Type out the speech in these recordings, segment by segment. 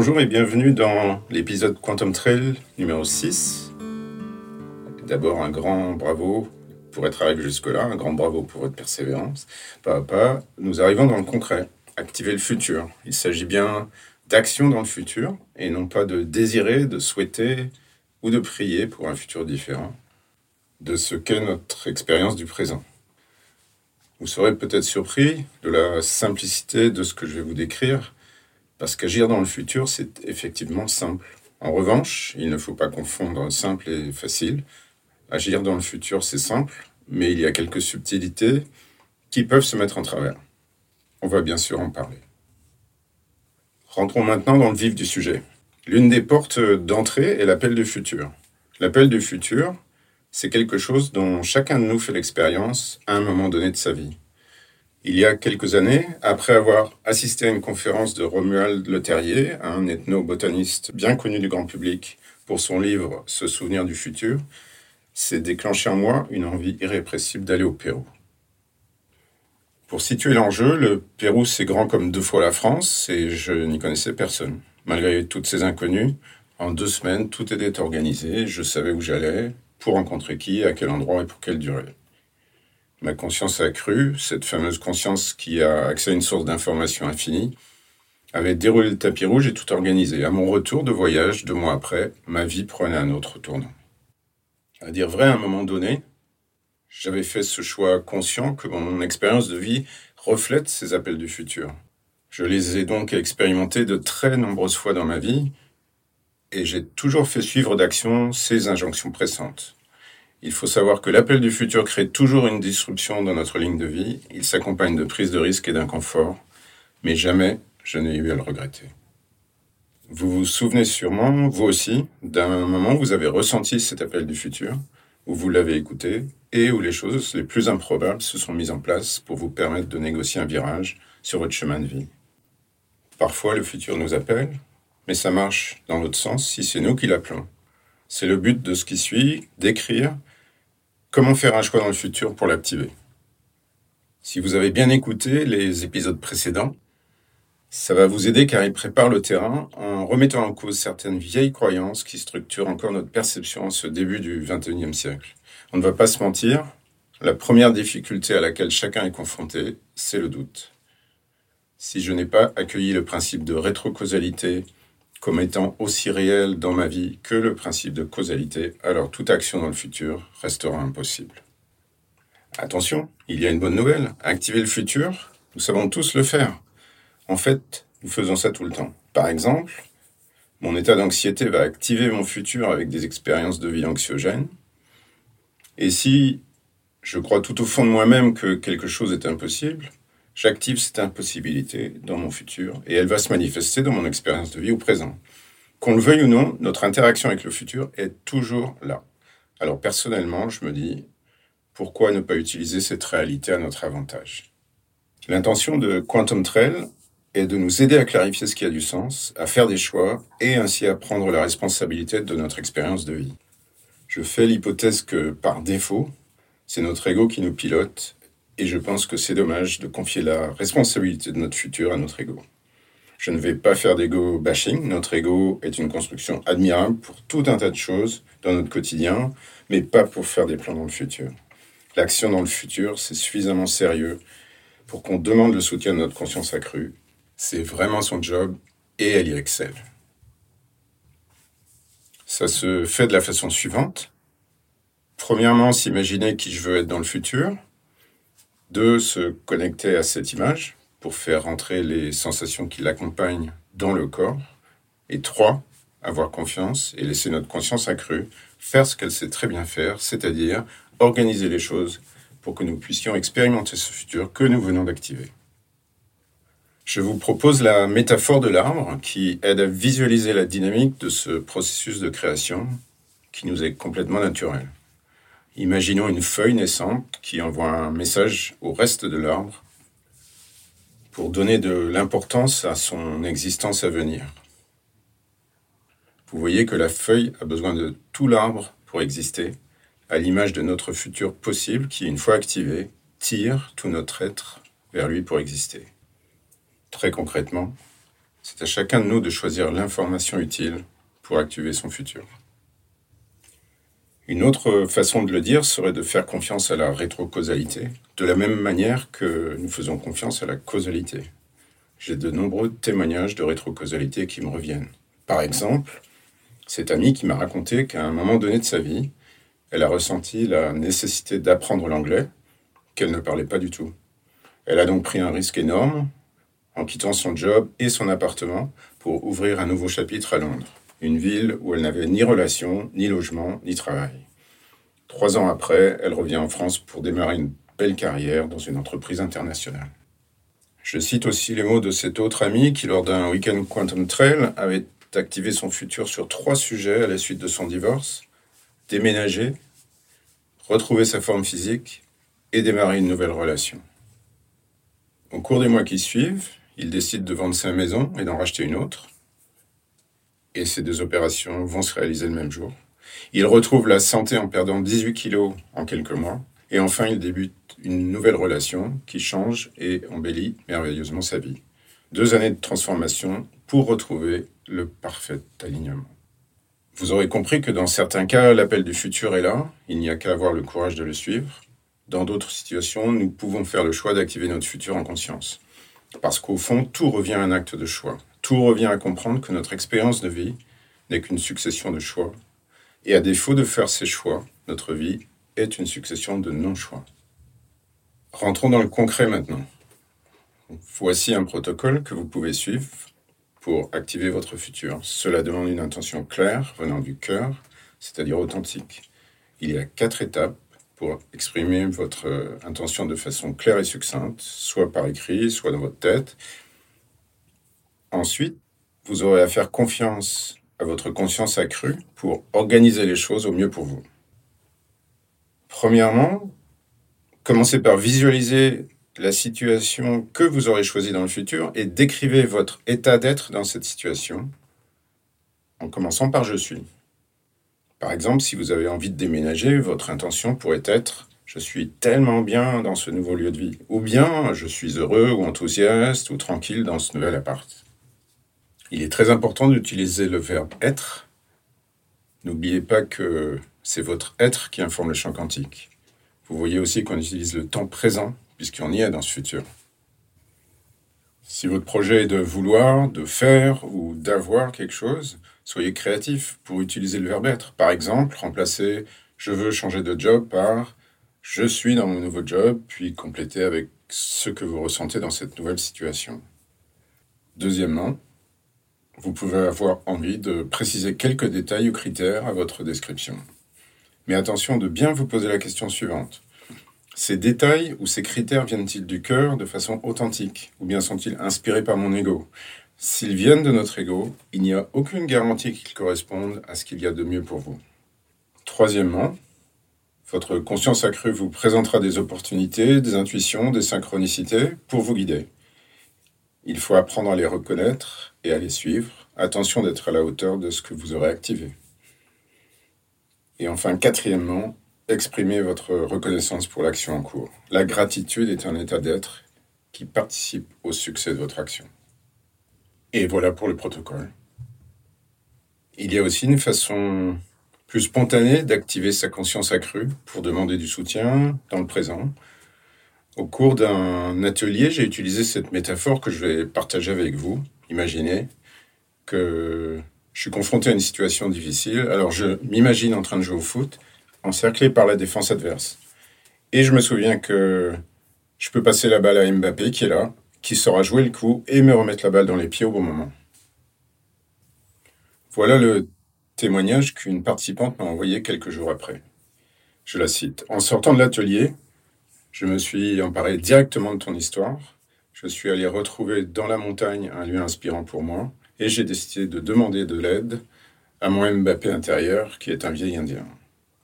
Bonjour et bienvenue dans l'épisode Quantum Trail numéro 6. D'abord un grand bravo pour être arrivé jusque-là, un grand bravo pour votre persévérance. Pas à pas, nous arrivons dans le concret, activer le futur. Il s'agit bien d'action dans le futur et non pas de désirer, de souhaiter ou de prier pour un futur différent de ce qu'est notre expérience du présent. Vous serez peut-être surpris de la simplicité de ce que je vais vous décrire, parce qu'agir dans le futur, c'est effectivement simple. En revanche, il ne faut pas confondre simple et facile. Agir dans le futur, c'est simple, mais il y a quelques subtilités qui peuvent se mettre en travers. On va bien sûr en parler. Rentrons maintenant dans le vif du sujet. L'une des portes d'entrée est l'appel du futur. L'appel du futur, c'est quelque chose dont chacun de nous fait l'expérience à un moment donné de sa vie. Il y a quelques années, après avoir assisté à une conférence de Romuald Le Terrier, un ethno-botaniste bien connu du grand public pour son livre Se souvenir du futur, s'est déclenché en moi une envie irrépressible d'aller au Pérou. Pour situer l'enjeu, le Pérou c'est grand comme deux fois la France et je n'y connaissais personne. Malgré toutes ces inconnues, en deux semaines, tout était organisé, je savais où j'allais, pour rencontrer qui, à quel endroit et pour quelle durée. Ma conscience a cru, cette fameuse conscience qui a accès à une source d'information infinie, avait déroulé le tapis rouge et tout organisé. À mon retour de voyage, deux mois après, ma vie prenait un autre tournant. À dire vrai, à un moment donné, j'avais fait ce choix conscient que mon expérience de vie reflète ces appels du futur. Je les ai donc expérimentés de très nombreuses fois dans ma vie, et j'ai toujours fait suivre d'action ces injonctions pressantes. Il faut savoir que l'appel du futur crée toujours une disruption dans notre ligne de vie. Il s'accompagne de prises de risques et d'inconfort, mais jamais je n'ai eu à le regretter. Vous vous souvenez sûrement, vous aussi, d'un moment où vous avez ressenti cet appel du futur, où vous l'avez écouté et où les choses les plus improbables se sont mises en place pour vous permettre de négocier un virage sur votre chemin de vie. Parfois, le futur nous appelle, mais ça marche dans l'autre sens si c'est nous qui l'appelons. C'est le but de ce qui suit, d'écrire comment faire un choix dans le futur pour l'activer? Si vous avez bien écouté les épisodes précédents, ça va vous aider car il prépare le terrain en remettant en cause certaines vieilles croyances qui structurent encore notre perception en ce début du XXIe siècle. On ne va pas se mentir, la première difficulté à laquelle chacun est confronté, c'est le doute. Si je n'ai pas accueilli le principe de rétrocausalité comme étant aussi réel dans ma vie que le principe de causalité, alors toute action dans le futur restera impossible. Attention, il y a une bonne nouvelle. Activer le futur, nous savons tous le faire. En fait, nous faisons ça tout le temps. Par exemple, mon état d'anxiété va activer mon futur avec des expériences de vie anxiogènes. Et si je crois tout au fond de moi-même que quelque chose est impossible, J'active cette impossibilité dans mon futur et elle va se manifester dans mon expérience de vie au présent. Qu'on le veuille ou non, notre interaction avec le futur est toujours là. Alors personnellement, je me dis, pourquoi ne pas utiliser cette réalité à notre avantage? L'intention de Quantum Trail est de nous aider à clarifier ce qui a du sens, à faire des choix et ainsi à prendre la responsabilité de notre expérience de vie. Je fais l'hypothèse que par défaut, c'est notre ego qui nous pilote et je pense que c'est dommage de confier la responsabilité de notre futur à notre ego. Je ne vais pas faire d'ego bashing. Notre ego est une construction admirable pour tout un tas de choses dans notre quotidien, mais pas pour faire des plans dans le futur. L'action dans le futur, c'est suffisamment sérieux pour qu'on demande le soutien de notre conscience accrue. C'est vraiment son job et elle y excelle. Ça se fait de la façon suivante. Premièrement, s'imaginer qui je veux être dans le futur. Deux, se connecter à cette image pour faire rentrer les sensations qui l'accompagnent dans le corps. Et trois, avoir confiance et laisser notre conscience accrue faire ce qu'elle sait très bien faire, c'est-à-dire organiser les choses pour que nous puissions expérimenter ce futur que nous venons d'activer. Je vous propose la métaphore de l'arbre qui aide à visualiser la dynamique de ce processus de création qui nous est complètement naturel. Imaginons une feuille naissante qui envoie un message au reste de l'arbre pour donner de l'importance à son existence à venir. Vous voyez que la feuille a besoin de tout l'arbre pour exister, à l'image de notre futur possible qui, une fois activé, tire tout notre être vers lui pour exister. Très concrètement, C'est à chacun de nous de choisir l'information utile pour activer son futur. Une autre façon de le dire serait de faire confiance à la rétrocausalité, de la même manière que nous faisons confiance à la causalité. J'ai de nombreux témoignages de rétrocausalité qui me reviennent. Par exemple, cette amie qui m'a raconté qu'à un moment donné de sa vie, elle a ressenti la nécessité d'apprendre l'anglais, qu'elle ne parlait pas du tout. Elle a donc pris un risque énorme en quittant son job et son appartement pour ouvrir un nouveau chapitre à Londres, une ville où elle n'avait ni relation, ni logement, ni travail. Trois ans après, elle revient en France pour démarrer une belle carrière dans une entreprise internationale. Je cite aussi les mots de cet autre ami qui, lors d'un week-end Quantum Trail, avait activé son futur sur trois sujets à la suite de son divorce déménager, retrouver sa forme physique et démarrer une nouvelle relation. Au cours des mois qui suivent, il décide de vendre sa maison et d'en racheter une autre. Et ces deux opérations vont se réaliser le même jour. Il retrouve la santé en perdant 18 kilos en quelques mois. Et enfin, il débute une nouvelle relation qui change et embellit merveilleusement sa vie. Deux années de transformation pour retrouver le parfait alignement. Vous aurez compris que dans certains cas, l'appel du futur est là, il n'y a qu'à avoir le courage de le suivre. Dans d'autres situations, nous pouvons faire le choix d'activer notre futur en conscience. Parce qu'au fond, tout revient à un acte de choix. Tout revient à comprendre que notre expérience de vie n'est qu'une succession de choix. Et à défaut de faire ces choix, notre vie est une succession de non-choix. Rentrons dans le concret maintenant. Voici un protocole que vous pouvez suivre pour activer votre futur. Cela demande une intention claire venant du cœur, c'est-à-dire authentique. Il y a quatre étapes pour exprimer votre intention de façon claire et succincte, soit par écrit, soit dans votre tête. Ensuite, vous aurez à faire confiance à votre conscience accrue pour organiser les choses au mieux pour vous. Premièrement, commencez par visualiser la situation que vous aurez choisie dans le futur et décrivez votre état d'être dans cette situation en commençant par je suis. Par exemple, si vous avez envie de déménager, votre intention pourrait être je suis tellement bien dans ce nouveau lieu de vie ou bien je suis heureux ou enthousiaste ou tranquille dans ce nouvel appart. Il est très important d'utiliser le verbe être. N'oubliez pas que c'est votre être qui informe le champ quantique. Vous voyez aussi qu'on utilise le temps présent puisqu'on y est dans ce futur. Si votre projet est de vouloir, de faire ou d'avoir quelque chose, soyez créatif pour utiliser le verbe être. Par exemple, remplacer je veux changer de job par je suis dans mon nouveau job, puis compléter avec ce que vous ressentez dans cette nouvelle situation. Deuxièmement, vous pouvez avoir envie de préciser quelques détails ou critères à votre description. Mais attention de bien vous poser la question suivante. Ces détails ou ces critères viennent-ils du cœur de façon authentique ou bien sont-ils inspirés par mon ego? S'ils viennent de notre ego, il n'y a aucune garantie qu'ils correspondent à ce qu'il y a de mieux pour vous. Troisièmement, votre conscience accrue vous présentera des opportunités, des intuitions, des synchronicités pour vous guider. Il faut apprendre à les reconnaître et à les suivre. Attention d'être à la hauteur de ce que vous aurez activé. Et enfin, quatrièmement, Exprimez votre reconnaissance pour l'action en cours. La gratitude est un état d'être qui participe au succès de votre action. Et voilà pour le protocole. Il y a aussi une façon plus spontanée d'activer sa conscience accrue pour demander du soutien dans le présent. Au cours d'un atelier, j'ai utilisé cette métaphore que je vais partager avec vous. Imaginez que je suis confronté à une situation difficile. Alors je m'imagine en train de jouer au foot encerclé par la défense adverse. Et je me souviens que je peux passer la balle à Mbappé qui est là, qui saura jouer le coup et me remettre la balle dans les pieds au bon moment. Voilà le témoignage qu'une participante m'a envoyé quelques jours après. Je la cite. En sortant de l'atelier, je me suis emparé directement de ton histoire. Je suis allé retrouver dans la montagne un lieu inspirant pour moi et j'ai décidé de demander de l'aide à mon Mbappé intérieur qui est un vieil Indien.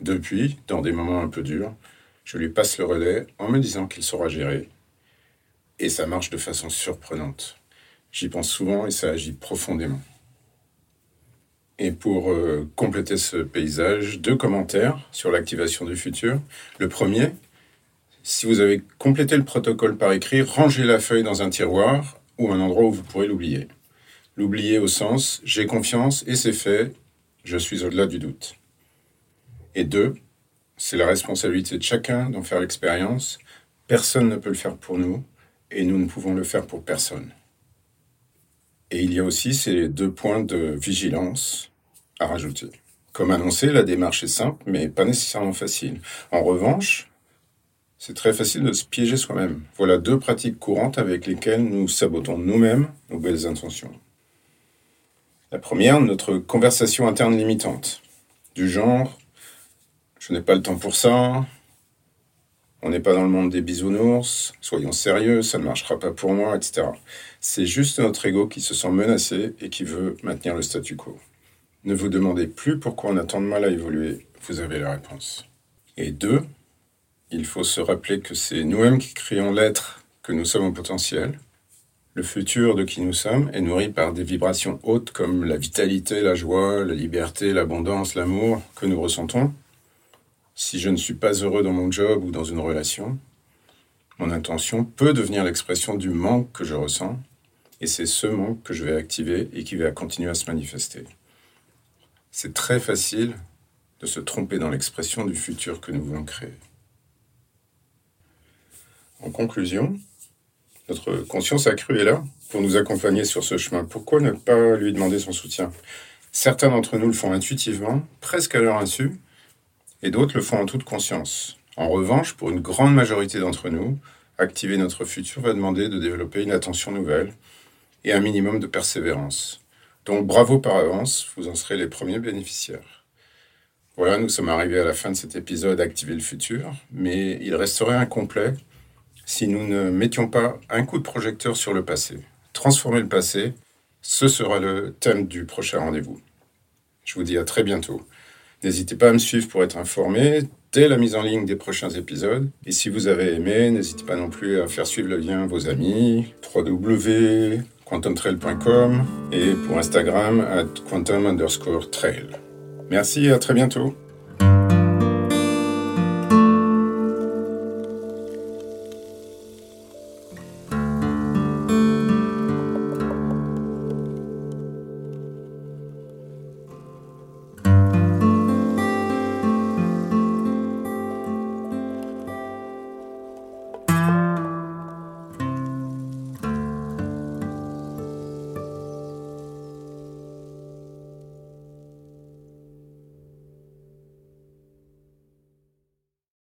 Depuis, dans des moments un peu durs, je lui passe le relais en me disant qu'il saura gérer. Et ça marche de façon surprenante. J'y pense souvent et ça agit profondément. Et pour euh, compléter ce paysage, deux commentaires sur l'activation du futur. Le premier, si vous avez complété le protocole par écrit, rangez la feuille dans un tiroir ou un endroit où vous pourrez l'oublier. L'oublier au sens j'ai confiance et c'est fait, je suis au-delà du doute. Et deux, c'est la responsabilité de chacun d'en faire l'expérience. Personne ne peut le faire pour nous et nous ne pouvons le faire pour personne. Et il y a aussi ces deux points de vigilance à rajouter. Comme annoncé, la démarche est simple, mais pas nécessairement facile. En revanche, c'est très facile de se piéger soi-même. Voilà deux pratiques courantes avec lesquelles nous sabotons nous-mêmes nos belles intentions. La première, notre conversation interne limitante. Du genre, je n'ai pas le temps pour ça, on n'est pas dans le monde des bisounours, soyons sérieux, ça ne marchera pas pour moi, etc. C'est juste notre ego qui se sent menacé et qui veut maintenir le statu quo. Ne vous demandez plus pourquoi on a tant de mal à évoluer, vous avez la réponse. Et deux, il faut se rappeler que c'est nous-mêmes qui créons l'être que nous sommes au potentiel. Le futur de qui nous sommes est nourri par des vibrations hautes comme la vitalité, la joie, la liberté, l'abondance, l'amour que nous ressentons. Si je ne suis pas heureux dans mon job ou dans une relation, mon intention peut devenir l'expression du manque que je ressens, et c'est ce manque que je vais activer et qui va continuer à se manifester. C'est très facile de se tromper dans l'expression du futur que nous voulons créer. En conclusion, notre conscience accrue est là pour nous accompagner sur ce chemin. Pourquoi ne pas lui demander son soutien? Certains d'entre nous le font intuitivement, presque à leur insu, et d'autres le font en toute conscience. En revanche, pour une grande majorité d'entre nous, activer notre futur va demander de développer une attention nouvelle et un minimum de persévérance. Donc bravo par avance, vous en serez les premiers bénéficiaires. Voilà, nous sommes arrivés à la fin de cet épisode Activer le futur, mais il resterait incomplet si nous ne mettions pas un coup de projecteur sur le passé. Transformer le passé, ce sera le thème du prochain rendez-vous. Je vous dis à très bientôt. N'hésitez pas à me suivre pour être informé dès la mise en ligne des prochains épisodes. Et si vous avez aimé, n'hésitez pas non plus à faire suivre le lien à vos amis, www.quantumtrail.com et pour Instagram at quantum underscore trail. Merci et à très bientôt.